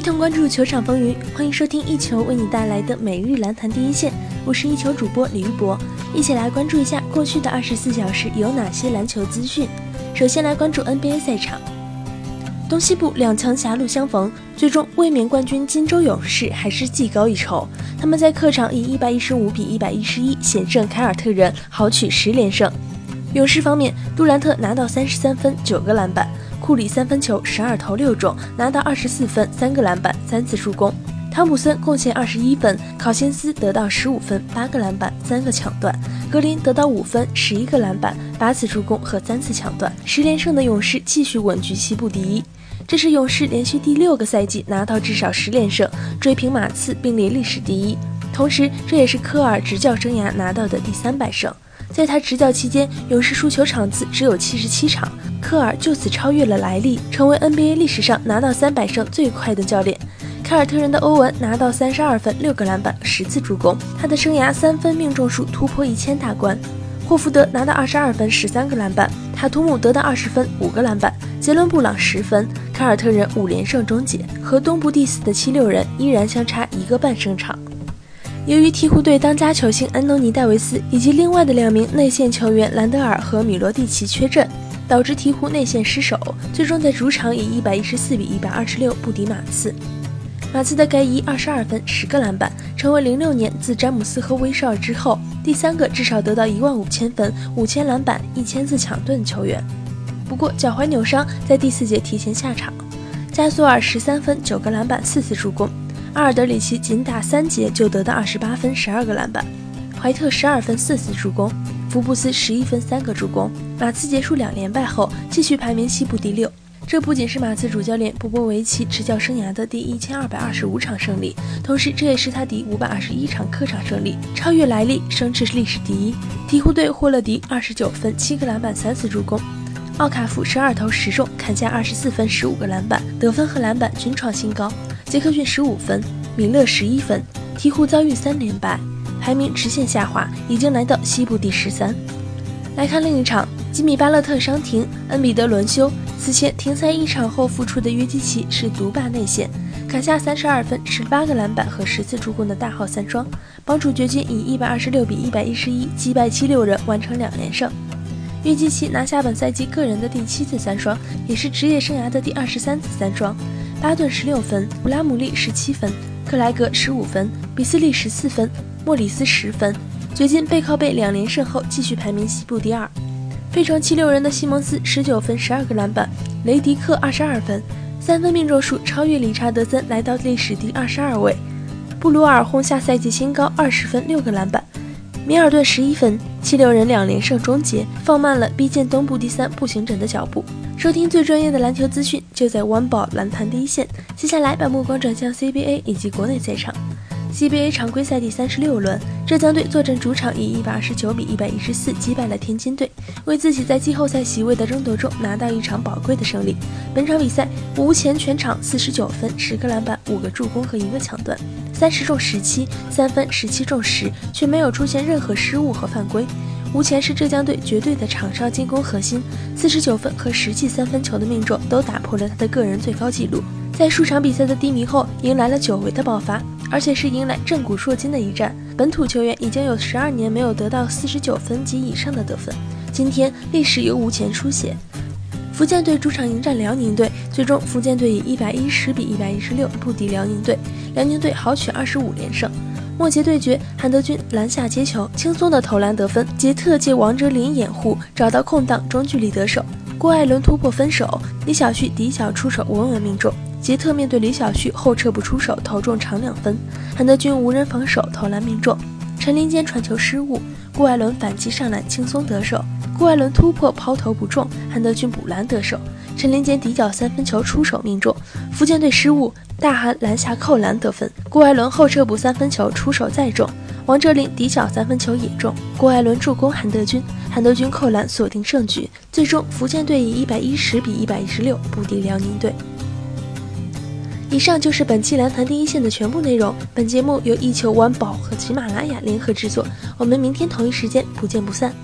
一同关注球场风云，欢迎收听一球为你带来的每日篮坛第一线。我是一球主播李玉博，一起来关注一下过去的二十四小时有哪些篮球资讯。首先来关注 NBA 赛场，东西部两强狭路相逢，最终卫冕冠军金州勇士还是技高一筹。他们在客场以一百一十五比一百一十一险胜凯尔特人，豪取十连胜。勇士方面，杜兰特拿到三十三分，九个篮板。库里三分球十二投六中，拿到二十四分、三个篮板、三次助攻。汤普森贡献二十一分，考辛斯得到十五分、八个篮板、三个抢断。格林得到五分、十一个篮板、八次助攻和三次抢断。十连胜的勇士继续稳居西部第一，这是勇士连续第六个赛季拿到至少十连胜，追平马刺并列历史第一。同时，这也是科尔执教生涯拿到的第三百胜。在他执教期间，勇士输球场次只有七十七场。科尔就此超越了莱利，成为 NBA 历史上拿到三百胜最快的教练。凯尔特人的欧文拿到三十二分、六个篮板、十次助攻，他的生涯三分命中数突破一千大关。霍福德拿到二十二分、十三个篮板，塔图姆得到二十分、五个篮板，杰伦布朗十分。凯尔特人五连胜终结，和东部第四的七六人依然相差一个半胜场。由于鹈鹕队当家球星安东尼戴维斯以及另外的两名内线球员兰德尔和米罗蒂奇缺阵。导致鹈鹕内线失守，最终在主场以一百一十四比一百二十六不敌马刺。马刺的盖伊二十二分十个篮板，成为零六年自詹姆斯和威少之后第三个至少得到一万五千分、五千篮板、一千次抢断的球员。不过脚踝扭伤，在第四节提前下场。加索尔十三分九个篮板四次助攻，阿尔德里奇仅打三节就得到二十八分十二个篮板，怀特十二分四次助攻。福布斯十一分三个助攻，马刺结束两连败后继续排名西部第六。这不仅是马刺主教练波波维奇执教生涯的第一千二百二十五场胜利，同时这也是他第五百二十一场客场胜利，超越莱利，升至历史第一。鹈鹕队霍勒迪二十九分七个篮板三次助攻，奥卡福十二投十中，砍下二十四分十五个篮板，得分和篮板均创新高。杰克逊十五分，米勒十一分，鹈鹕遭遇三连败。排名直线下滑，已经来到西部第十三。来看另一场，吉米巴勒特伤停，恩比德轮休。此前停赛一场后复出的约基奇是独霸内线，砍下三十二分、十八个篮板和十次助攻的大号三双，帮助掘金以一百二十六比一百一十一击败七六人，完成两连胜。约基奇拿下本赛季个人的第七次三双，也是职业生涯的第二十三次三双。巴顿十六分，布拉姆利十七分，克莱格十五分，比斯利十四分。莫里斯十分，掘金背靠背两连胜后继续排名西部第二。费城七六人的西蒙斯十九分十二个篮板，雷迪克二十二分，三分命中数超越理查德森，来到历史第二十二位。布鲁尔轰下赛季新高二十分六个篮板，米尔顿十一分，七六人两连胜终结，放慢了逼近东部第三步行者的脚步。收听最专业的篮球资讯，就在 One Ball 篮坛第一线。接下来把目光转向 CBA 以及国内赛场。CBA 常规赛第三十六轮，浙江队坐镇主场，以一百二十九比一百一十四击败了天津队，为自己在季后赛席位的争夺中拿到一场宝贵的胜利。本场比赛，吴前全场四十九分、十个篮板、五个助攻和一个抢断，三十中十七，三分十七中十，却没有出现任何失误和犯规。吴前是浙江队绝对的场上进攻核心，四十九分和十记三分球的命中都打破了他的个人最高纪录。在数场比赛的低迷后，迎来了久违的爆发。而且是迎来震古烁今的一战，本土球员已经有十二年没有得到四十九分及以上的得分。今天历史由吴前书写，福建队主场迎战辽宁队，最终福建队以一百一十比一百一十六不敌辽宁队，辽宁队豪取二十五连胜。末节对决，韩德君篮下接球，轻松的投篮得分；杰特借王哲林掩护，找到空档中距离得手；郭艾伦突破分手，李晓旭底角出手稳稳命中。杰特面对李晓旭后撤不出手，投中长两分。韩德君无人防守，投篮命中。陈林坚传球失误，郭艾伦反击上篮轻松得手。郭艾伦突破抛投不中，韩德君补篮得手。陈林坚底角三分球出手命中。福建队失误，大韩篮下扣篮得分。郭艾伦后撤步三分球出手再中。王哲林底角三分球也中。郭艾伦助攻韩德君，韩德君扣篮锁定胜局。最终福建队以一百一十比一百一十六不敌辽宁队。以上就是本期篮坛第一线的全部内容。本节目由一球晚宝和喜马拉雅联合制作。我们明天同一时间不见不散。